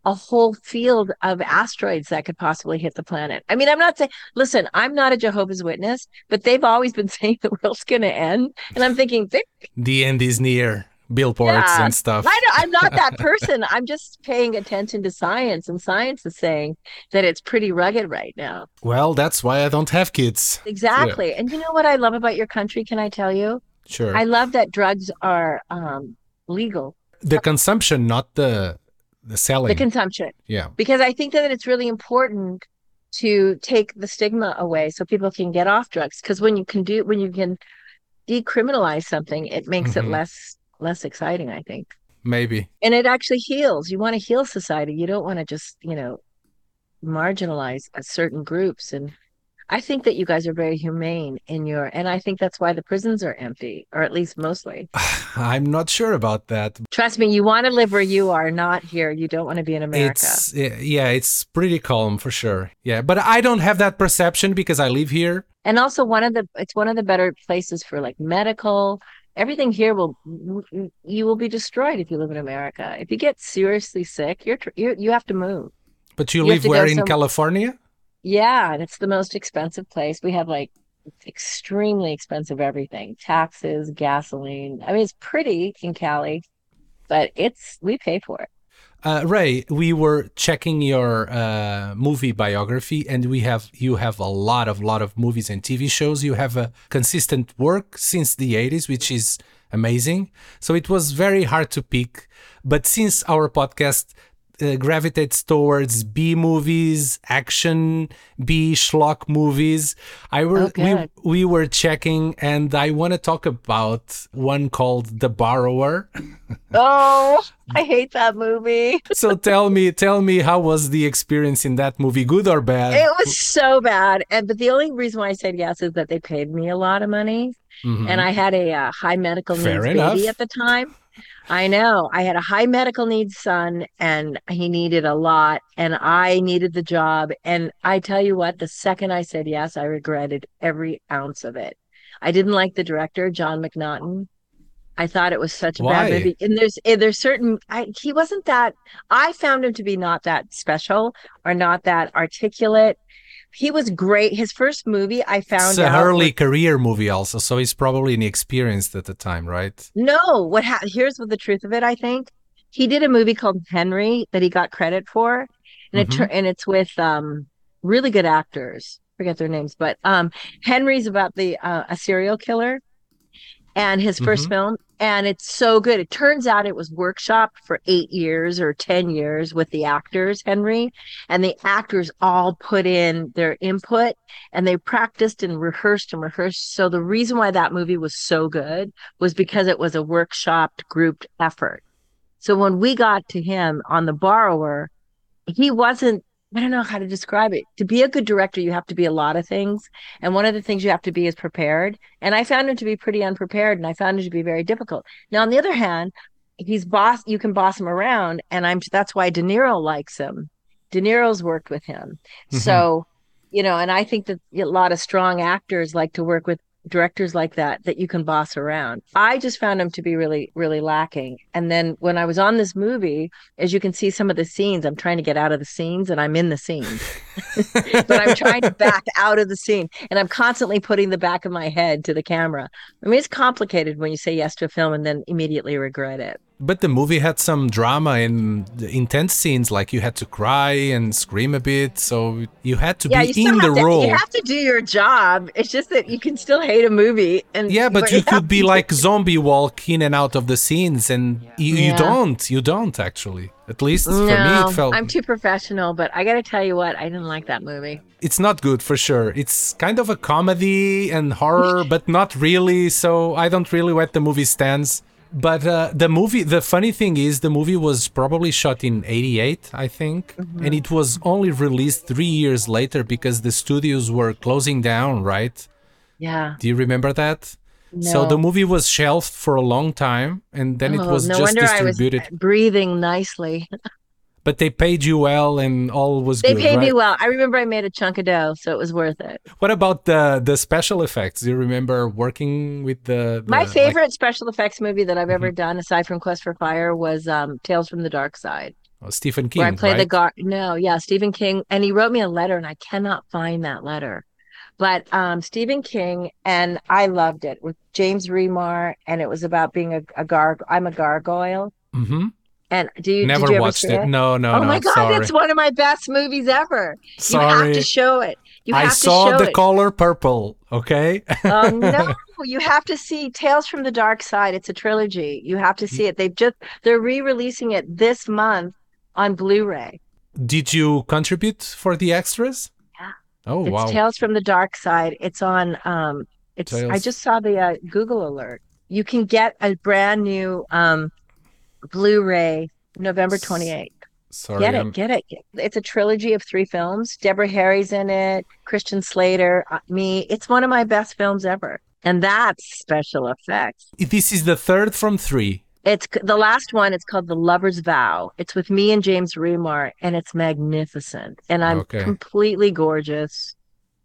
a whole field of asteroids that could possibly hit the planet. I mean, I'm not saying, listen, I'm not a Jehovah's Witness, but they've always been [laughs] saying the world's going to end. And I'm thinking, The end is near. Billboards Yeah. and stuff. I I'm not that [laughs] person. I'm just paying attention to science, and science is saying that it's pretty rugged right now. Well, that's why I don't have kids. Exactly. And you know what I love about your country? Can I tell you? Sure. I love that drugs are um, legal, the consumption, not the the selling. the consumption, yeah. because I think that it's really important to take the stigma away so people can get off drugs. Because when you can do, when you can decriminalize something, it makes Mhm. it less less exciting. I think. Maybe. and it actually heals you want to heal society you don't want to just you know marginalize certain groups and i think that you guys are very humane in your and i think that's why the prisons are empty or at least mostly [sighs] I'm not sure about that. trust me you want to live where you are not here you don't want to be in america It's yeah, it's pretty calm for sure. Yeah, but I don't have that perception because I live here. and also one of the it's one of the better places for like medical everything here will you will be destroyed if you live in america if you get seriously sick you're, you you have to move But you, You live where in California? Yeah, and it's the most expensive place. We have like extremely expensive everything. Taxes, gasoline. I mean, it's pretty in Cali, but it's we pay for it. Uh, Ray, we were checking your uh, movie biography, and we have you have a lot of lot of movies and TV shows. You have a consistent work since the '80s, which is amazing. So it was very hard to pick, but since our podcast uh, gravitates towards B movies, action, B schlock movies, I were Oh, we we were checking, and I want to talk about one called The Borrower. Oh, [laughs] I hate that movie. so tell me tell me how was the experience in that movie good or bad It was so bad, and but the only reason why I said yes is that they paid me a lot of money, Mhm. and I had a uh, high medical Fair needs enough. baby at the time. I know I had a high medical needs son, and he needed a lot, and I needed the job. And I tell you what, the second I said yes, I regretted every ounce of it. I didn't like the director, John McNaughton. I thought it was such a Why? bad movie. And there's eh, there's certain I, he wasn't that. I found him to be not that special or not that articulate. He was great. His first movie, I found it's an out early was- career movie also so he's probably inexperienced at the time right No, what ha- here's what the truth of it. I think he did a movie called Henry that he got credit for, and Mhm. it and it's with um really good actors. Forget their names, but um Henry's about the uh, a serial killer, and his 1st Mhm. film, and it's so good. It turns out it was workshopped for eight years or ten years with the actors, Henry, and the actors all put in their input and they practiced and rehearsed and rehearsed. So the reason why that movie was so good was because it was a workshopped grouped effort. So when we got to him on the borrower, he wasn't I don't know how to describe it. To be a good director, you have to be a lot of things. And one of the things you have to be is prepared. And I found him to be pretty unprepared and I found him to be very difficult. Now, on the other hand, he's boss, you can boss him around. And I'm, that's why De Niro likes him. De Niro's worked with him. Mm-hmm. So, you know, and I think that a lot of strong actors like to work with directors like that that you can boss around. I just found him to be really really lacking. And then when I was on this movie, as you can see some of the scenes, I'm trying to get out of the scenes and I'm in the scene. [laughs] but I'm trying to back out of the scene and I'm constantly putting the back of my head to the camera. I mean, it's complicated when you say yes to a film and then immediately regret it. But the movie had some drama and intense scenes, like you had to cry and scream a bit, so you had to yeah, be in the to, role. You have to do your job. It's just that you can still hate a movie and Yeah, but you [laughs] could be like zombie walk in and out of the scenes, and you, you Yeah. don't. You don't actually. At least for me, it felt I'm too professional, but I got to tell you what, I didn't like that movie. it's not good for sure. It's kind of a comedy and horror, [laughs] but not really. So I don't really where the movie stands. But uh, the movie, the funny thing is, the movie was probably shot in '88, I think, Mm-hmm. and it was only released three years later because the studios were closing down. Right? Yeah. Do you remember that? No. So the movie was shelved for a long time, and then it Oh, was no just wonder I was breathing nicely. [laughs] But they paid you well, and all was They good. paid me well. I remember I made a chunk of dough, so it was worth it. What about the the special effects? Do you remember working with the, the My like- favorite special effects movie that I've Mm-hmm. ever done, aside from Quest for Fire, was um, Tales from the Dark Side, oh, Stephen King? where I play the right? guard. No, yeah, Stephen King, and he wrote me a letter, and I cannot find that letter. But um, Stephen King, and I loved it with James Remar, and it was about being a, a garg. I'm a gargoyle, hmm and do you Never did you ever watched see it. No, no, no. oh no. my god, sorry. it's one of my best movies ever. Sorry. You have to show it. You have I to saw the it. color purple. Okay. Oh [laughs] no, you have to see Tales from the Dark Side. It's a trilogy. You have to see it. They've just they're re-releasing it this month on Blu-ray. Did you contribute for the extras? Yeah. Oh wow. it's wow. Tales from the Dark Side. It's on um it's I just saw the uh, Google alert. You can get a brand new um Blu-ray November 28th. Sorry. Get I'm- it, get it. It's a trilogy of three films. Deborah Harry's in it, Christian Slater, uh, me. It's one of my best films ever. And that's special effects. This is the third from three. It's the last one. It's called The Lover's Vow. It's with me and James Remar, and it's magnificent. And I'm Okay. completely gorgeous.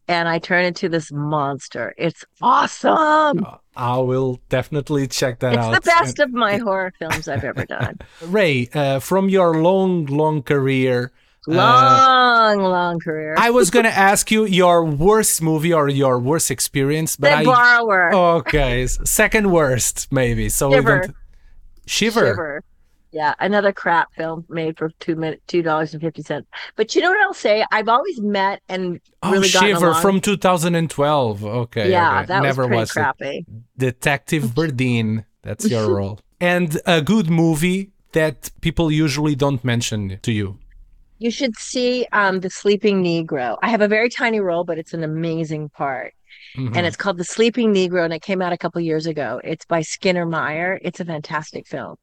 And I turn into this monster. It's awesome. I will definitely check that it's out. It's the best of my horror films I've ever done. [laughs] Ray, uh, from your long, long career, uh, Long, long career. I was gonna ask you your worst movie or your worst experience, but the I Borrower. okay, second worst maybe. So we Shiver. don't shiver. Shiver. Yeah, another crap film made for two minute two dollars and fifty cents. But you know what I'll say? I've always met and Oh, really Shiver along. from 2012. Okay, yeah, okay. that never was pretty it. crappy. Detective [laughs] Berdine. That's your [laughs] role. And a good movie that people usually don't mention to you. You should see um the Sleeping Negro. I have a very tiny role, but it's an amazing part. Mhm. And it's called The Sleeping Negro, and it came out a couple years ago. It's by Skinner Meyer. It's a fantastic film.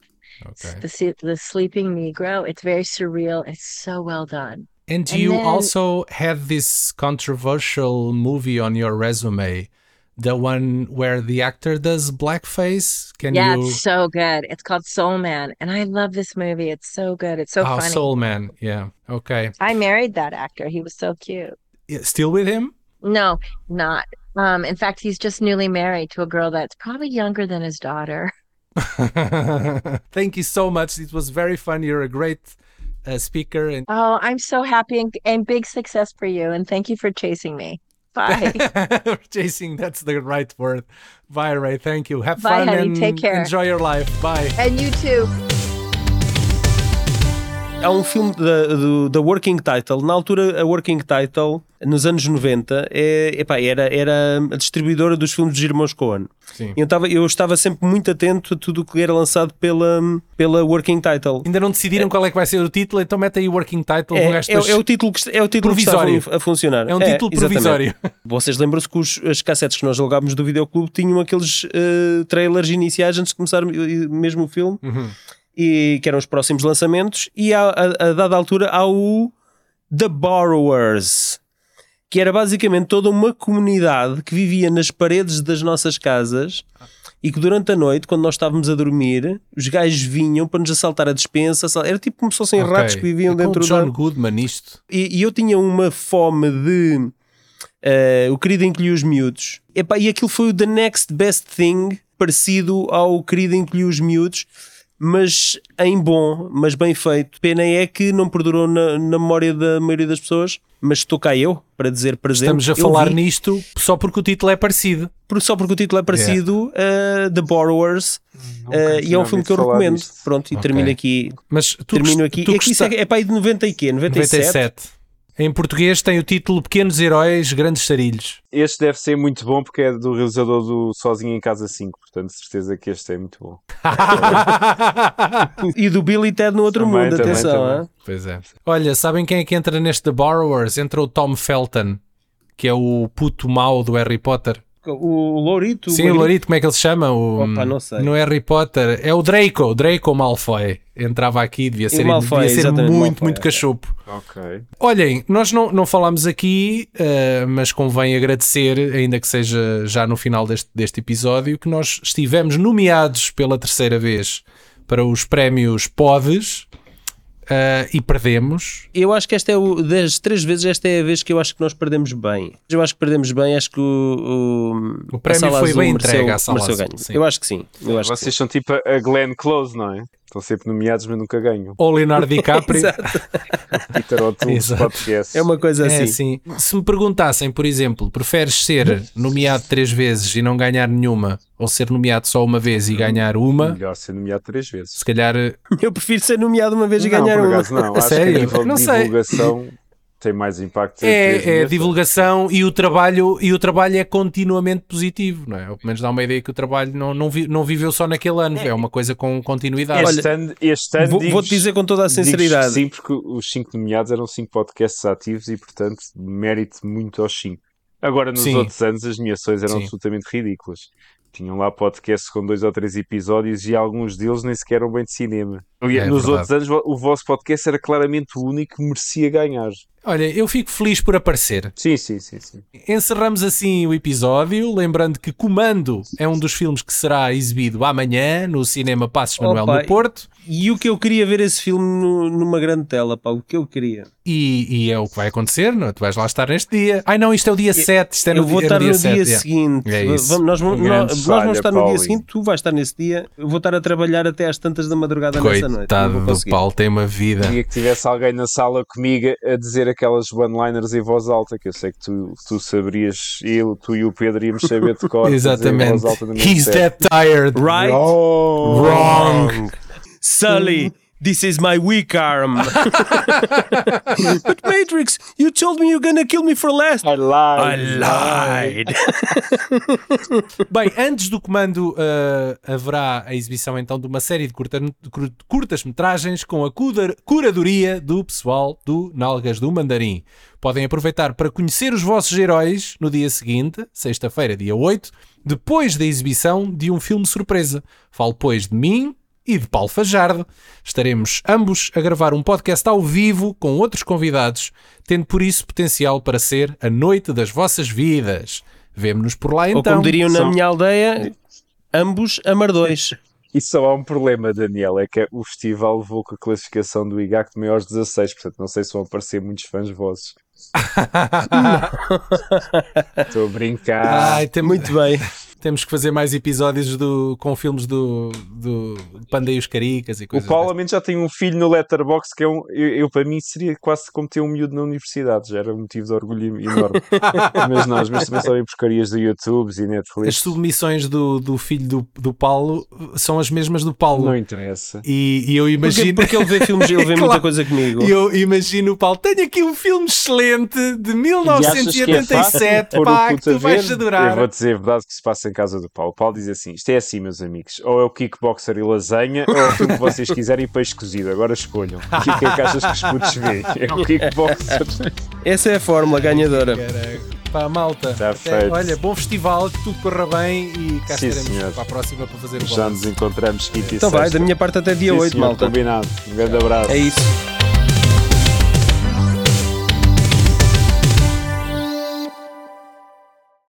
Okay. The The Sleeping Negro. It's very surreal. It's so well done. And and you then- also have this controversial movie on your resume, the one where the actor does blackface. Can yeah, you? it's so good. It's called Soul Man, and I love this movie. It's so good. It's so oh, funny. Soul Man. Yeah. Okay. I married that actor. He was so cute. Yeah, Still with him? No, not. Um, in fact, he's just newly married to a girl that's probably younger than his daughter. [laughs] [laughs] Thank you so much. It was very fun. You're a great uh, speaker and Oh, I'm so happy and, and big success for you. And thank you for chasing me. Bye. [laughs] chasing. That's the right word. Bye, Ray. Thank you. Have Bye, fun honey. and Take care. enjoy your life. Bye. and you too. Há um filme da, da Working Title. Na altura, a Working Title, nos anos 90, é, epá, era, era a distribuidora dos filmes dos irmãos Coen. Sim. Eu estava, eu estava sempre muito atento a tudo o que era lançado pela, pela Working Title. Ainda não decidiram qual é que vai ser o título, então mete aí o working title É, é, é o título que, é o título que Provisório. estava a funcionar. É um título exatamente. provisório. [laughs] Vocês lembram-se que os, as cassetes que nós alugámos do videoclube tinham aqueles eh, trailers iniciais antes de começar mesmo o filme Uhum. E que eram os próximos lançamentos e a, a, a dada altura há o The Borrowers que era basicamente toda uma comunidade que vivia nas paredes das nossas casas e que durante a noite, quando nós estávamos a dormir, os gajos vinham para nos assaltar a despensa. Era tipo como se fossem Ok. ratos que viviam É dentro John da. Goodman isto. E, e eu tinha uma fome de eh, o querido encolheu os miúdos. Epá, e aquilo foi o The Next Best Thing, parecido ao querido encolheu os miúdos, mas em bom, mas bem feito. Pena é que não perdurou na, na memória da maioria das pessoas, mas estou cá eu para dizer presente. Estamos a falar vi, nisto só porque o título é parecido. por- Só porque o título é parecido, eh, The Borrowers, eh, e é um filme que eu recomendo. disto. Pronto, e Ok. termino aqui. Mas tu termino aqui. tu É, que isso gosta- é, é para aí de 90 e quê? 97? 97. Em português tem o título Pequenos Heróis, Grandes Sarilhos. Este deve ser muito bom porque é do realizador do Sozinho em Casa 5, portanto, certeza que este é muito bom. [laughs] E do Billy Ted no outro Também, mundo, também, atenção. também. Pois é. Olha, sabem quem é que entra neste The Borrowers? Entra o Tom Felton, que é o puto mau do Harry Potter. O Lourito. Sim, o Lorito, como é que ele se chama? O, Opa, não sei. No Harry Potter. É o Draco, Draco Malfoy. Entrava aqui, devia ser, Malfoy, devia ser muito, Malfoy, muito ok. cachopo. Ok. Olhem, nós não, não falámos aqui, eh, mas convém agradecer, ainda que seja já no final deste, deste episódio, que nós estivemos nomeados pela terceira vez para os prémios PODES eh, e perdemos. Eu acho que esta é o. Das três vezes, esta é a vez que eu acho que nós perdemos bem. Eu acho que perdemos bem, acho que o. O prémio a Sala foi Azul bem mereceu- entregue à Sala Azul, ganho. sim. Eu acho que sim. Eu acho que Vocês são tipo a a Glenn Close, não é? Estão sempre nomeados, mas nunca ganham. Ou Leonardo DiCaprio. [laughs] Exato. [laughs] Peter O'Toole. É uma coisa É assim. assim. Se me perguntassem, por exemplo, preferes ser nomeado três vezes e não ganhar nenhuma, ou ser nomeado só uma vez e ganhar uma, Melhor ser nomeado três vezes. se calhar Eu prefiro ser nomeado uma vez e não, ganhar por uma. acaso não. [laughs] A Acho sério? que a nível Não de sei. divulgação tem mais impacto. é, é vezes. divulgação e o trabalho e o trabalho é continuamente positivo, não é? Ou pelo menos dá uma ideia que o trabalho não, não, vi- não viveu só naquele ano, é uma coisa com continuidade. Este ano, este ano Vou- digo- Vou-te dizer com toda a sinceridade. Sim, porque os cinco nomeados eram cinco podcasts ativos e, portanto, mérito muito aos cinco. Agora, nos Sim. outros anos, as nomeações eram Sim. absolutamente ridículas. Tinham lá podcasts com dois ou três episódios e alguns deles nem sequer eram bem de cinema. É nos verdade. outros anos, o vosso podcast era claramente o único que merecia ganhar. Olha, eu fico feliz por aparecer. Sim, sim, sim. sim. Encerramos assim o episódio, lembrando que Comando é um dos filmes que será exibido amanhã no Cinema Passos Manuel Opa, no Porto. E o que eu queria ver esse filme no- numa grande tela, pá. O que eu queria. E, e é o que vai acontecer, não? é? Tu vais lá estar neste dia. Ai não, isto é o dia 7. Isto é no eu vou dia, estar é no dia, 7, yeah. seguinte. É isso. Vamos- nós, vamos, nós, nós falha, vamos estar no dia seguinte, tu vais estar nesse dia. Eu vou estar a trabalhar até às tantas da madrugada nessa noite. Coitado do. Paulo, tem uma vida. Queria que tivesse alguém na sala comigo a dizer aquelas one-liners em voz alta, que eu sei que tu, tu saberias, eu, tu e o Pedro íamos saber de cor. [laughs] Exatamente. He's set. that tired. Right? Oh, Wrong. Sully, this is my weak arm. [laughs] But Matrix, you told me you're gonna kill me for last. I lied. lied. [laughs] Bem, antes do comando ah, haverá a exibição então de uma série de curta- cur- curtas-metragens com a cuda- curadoria do pessoal do Nalgas do Mandarim. Podem aproveitar para conhecer os vossos heróis no dia seguinte, sexta-feira, dia 8, depois da exibição de um filme surpresa. Falo, pois, de mim e de Paulo Fajardo. Estaremos ambos a gravar um podcast ao vivo com outros convidados, tendo por isso potencial para ser a noite das vossas vidas. Vemo-nos por lá então. Ou como diriam na são- minha aldeia, ambos amardões. E [laughs] só há um problema, Daniel, é que o festival levou com a classificação do IGAC de maiores 16, portanto não sei se vão aparecer muitos fãs vossos. [laughs] Estou a brincar. Ai, tem- Muito bem. Temos que fazer mais episódios do, com filmes do, do Panda e os Caricas e O coisas Paulo dessas. ao menos já tem um filho no Letterboxd que é um. Eu, eu, para mim seria quase como ter um miúdo na universidade, já era um motivo de orgulho enorme. [laughs] mas não, as minhas também são em porcarias do YouTube e As Netflix. submissões do, do filho do, do Paulo são as mesmas do Paulo. Não interessa. E, e eu Porque, imagino. porque ele vê filmes, ele vê [laughs] muita Claro. coisa comigo. E eu imagino o Paulo. Tenho aqui um filme excelente de E achas que é fácil 1987, pôr o pá, que tu vais ver? adorar. Eu vou dizer a verdade que se passa em casa do Paulo. O Paulo diz assim: isto é assim, meus amigos. Ou é o kickboxer e lasanha, ou é o que vocês [laughs] quiserem e peixe cozido. Agora escolham. O que é que achas que os putos veem? É o kickboxer. [laughs] Essa é a fórmula ganhadora. Caraca. Pá, malta. Tá Até- feito. olha, bom festival, que tudo corra bem e cá Sim, estaremos senhor. para a próxima para fazer o Já nos encontramos quinta e Então vai, da minha parte até dia Sim, 8, senhor, malta. Combinado. Um grande abraço. É isso.